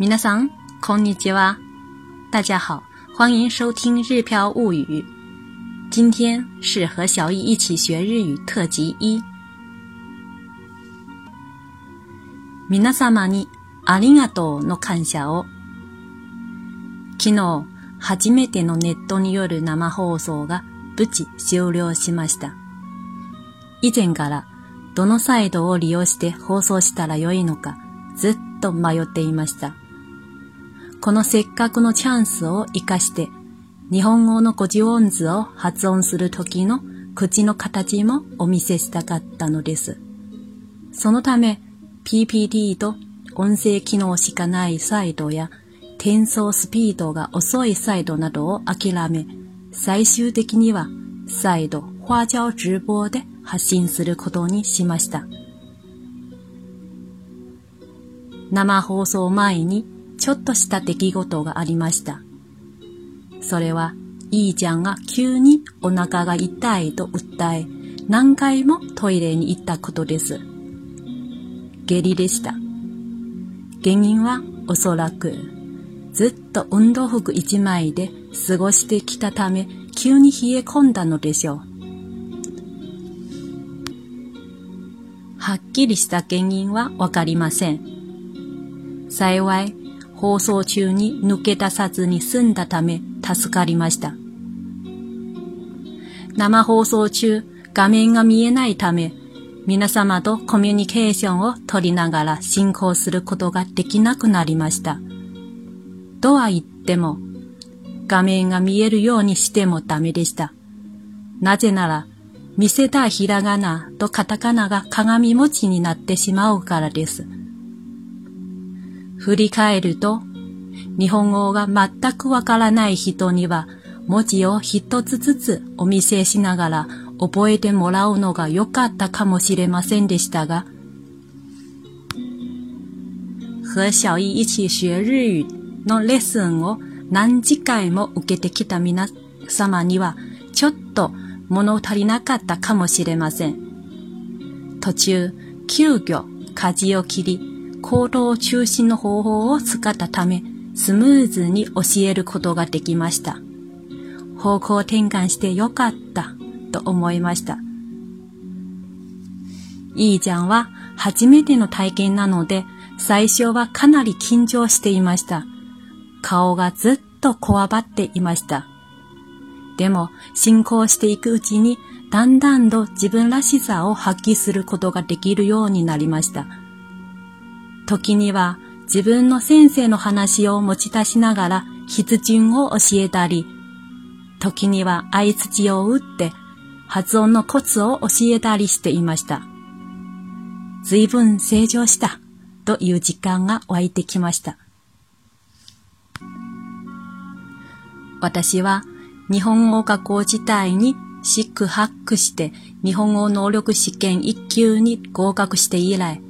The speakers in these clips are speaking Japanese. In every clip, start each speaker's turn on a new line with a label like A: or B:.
A: 皆さん、こんにちは。大家好，欢迎收听《日飘物语》。今天是和小易一起学日语特辑一。皆様にありがとうの感謝を。昨日、初めてのネットによる生放送が無事終了しました。以前からどのサイトを利用して放送したらよいのかずっと迷っていました。このせっかくのチャンスを活かして、日本語の語字音図を発音するときの口の形もお見せしたかったのです。そのため、PPT と音声機能しかないサイトや転送スピードが遅いサイトなどを諦め、最終的には再度花椒直播で発信することにしました。生放送前にちょっとした出来事がありました。それは、いいちゃんが急にお腹が痛いと訴え、何回もトイレに行ったことです。下痢でした。原因はおそらく、ずっと運動服一枚で過ごしてきたため、急に冷え込んだのでしょう。はっきりした原因はわかりません。幸い、放送中に抜け出さずに済んだため助かりました。生放送中、画面が見えないため、皆様とコミュニケーションを取りながら進行することができなくなりました。とは言っても、画面が見えるようにしてもダメでした。なぜなら、見せたひらがなとカタカナが鏡餅になってしまうからです。振り返ると、日本語が全くわからない人には、文字を一つずつお見せしながら覚えてもらうのが良かったかもしれませんでしたが、和小易一起学日語のレッスンを何次回も受けてきた皆様には、ちょっと物足りなかったかもしれません。途中、急遽、舵を切り、行動中心の方法を使ったため、スムーズに教えることができました。方向転換してよかったと思いました。いいじゃんは初めての体験なので、最初はかなり緊張していました。顔がずっとこわばっていました。でも、進行していくうちに、だんだんと自分らしさを発揮することができるようになりました。時には自分の先生の話を持ち出しながら筆順を教えたり、時には相槌を打って発音のコツを教えたりしていました。随分成長したという実感が湧いてきました。私は日本語学校自体にシックハックして日本語能力試験1級に合格して以来、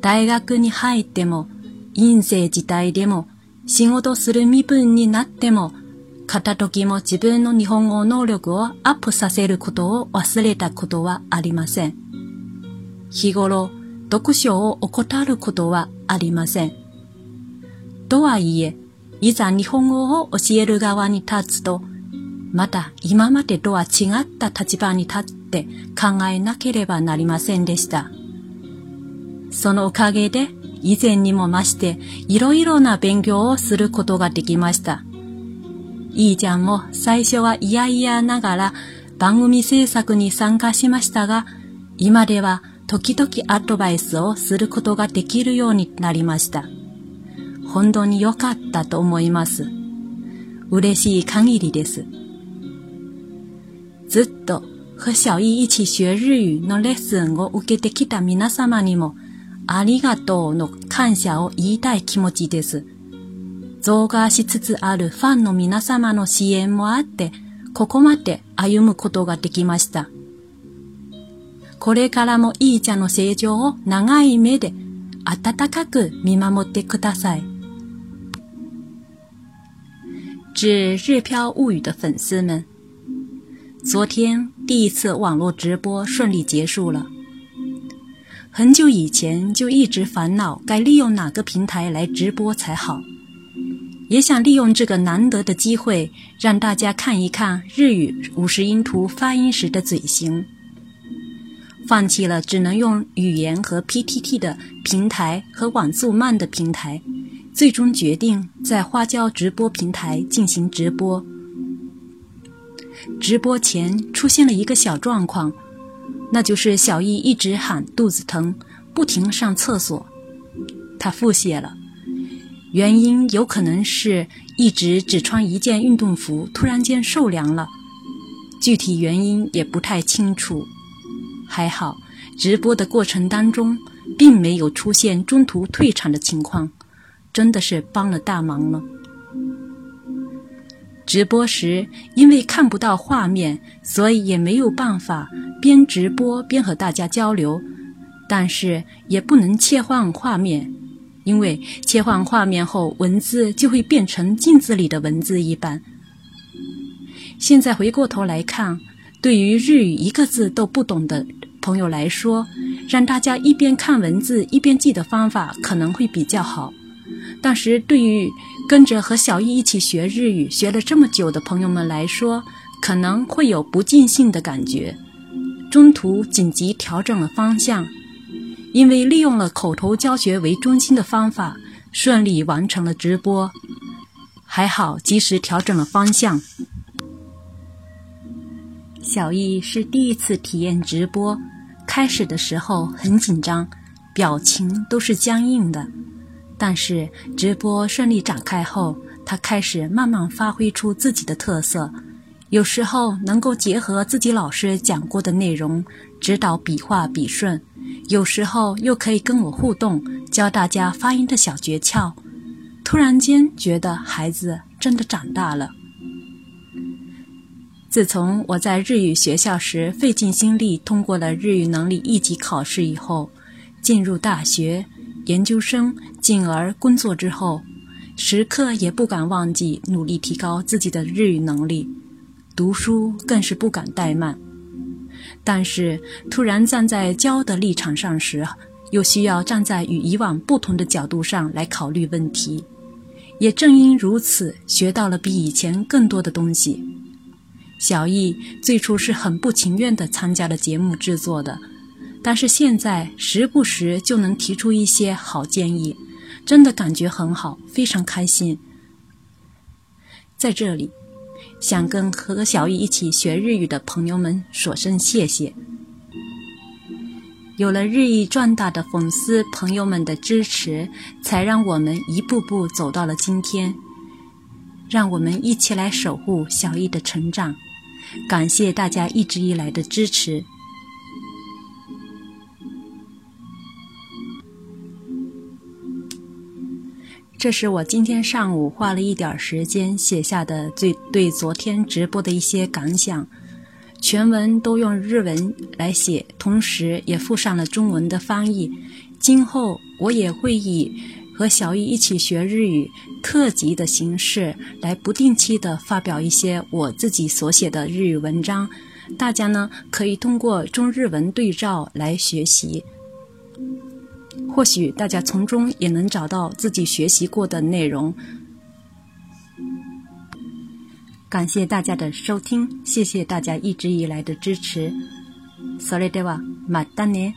A: 大学に入っても、院生自体でも、仕事する身分になっても、片時も自分の日本語能力をアップさせることを忘れたことはありません。日頃、読書を怠ることはありません。とはいえ、いざ日本語を教える側に立つと、また今までとは違った立場に立って考えなければなりませんでした。そのおかげで以前にも増していろいろな勉強をすることができました。いいちゃんも最初は嫌々ながら番組制作に参加しましたが、今では時々アドバイスをすることができるようになりました。本当に良かったと思います。嬉しい限りです。ずっと和小易一起学日語のレッスンを受けてきた皆様にもありがとうの感謝を言いたい気持ちです。増加しつつあるファンの皆様の支援もあって、ここまで歩むことができました。これからもいい茶の成長を長い目で温かく見守ってください。致日飘物语的粉丝们，昨天第一次网络直播顺利结束了。很久以前就一直烦恼该利用哪个平台来直播才好，也想利用这个难得的机会，让大家看一看日语五十音图发音时的嘴型。放弃了只能用语言和 PTT 的平台和网速慢的平台，最终决定在花椒直播平台进行直播。直播前出现了一个小状况，那就是小易一直喊肚子疼，不停上厕所。他腹泻了，原因有可能是一直只穿一件运动服，突然间受凉了，具体原因也不太清楚。还好，直播的过程当中并没有出现中途退场的情况，真的是帮了大忙了。直播时因为看不到画面，所以也没有办法边直播边和大家交流，但是也不能切换画面。因为切换画面后，文字就会变成镜子里的文字一般。现在回过头来看，对于日语一个字都不懂的朋友来说，让大家一边看文字一边记的方法可能会比较好。但是对于跟着和小易一起学日语学了这么久的朋友们来说，可能会有不尽兴的感觉。中途紧急调整了方向。因为利用了口头教学为中心的方法，顺利完成了直播，还好及时调整了方向。小易是第一次体验直播，开始的时候很紧张，表情都是僵硬的。但是直播顺利展开后，他开始慢慢发挥出自己的特色，有时候能够结合自己老师讲过的内容，指导笔画笔顺。有时候又可以跟我互动，教大家发音的小诀窍。突然间觉得孩子真的长大了。自从我在日语学校时费尽心力通过了日语能力一级考试以后，进入大学、研究生，进而工作之后，时刻也不敢忘记努力提高自己的日语能力，读书更是不敢怠慢。但是，突然站在教的立场上时，又需要站在与以往不同的角度上来考虑问题。也正因如此，学到了比以前更多的东西。小易最初是很不情愿地参加了节目制作的，但是现在时不时就能提出一些好建议，真的感觉很好，非常开心。在这里。想跟和小易一起学日语的朋友们说声谢谢。有了日益壮大的粉丝朋友们的支持，才让我们一步步走到了今天。让我们一起来守护小易的成长。感谢大家一直以来的支持。这是我今天上午花了一点时间写下的最对昨天直播的一些感想，全文都用日文来写，同时也附上了中文的翻译。今后我也会以和小易一起学日语特辑的形式来不定期的发表一些我自己所写的日语文章，大家呢可以通过中日文对照来学习。或许大家从中也能找到自己学习过的内容。感谢大家的收听，谢谢大家一直以来的支持。それではまたね。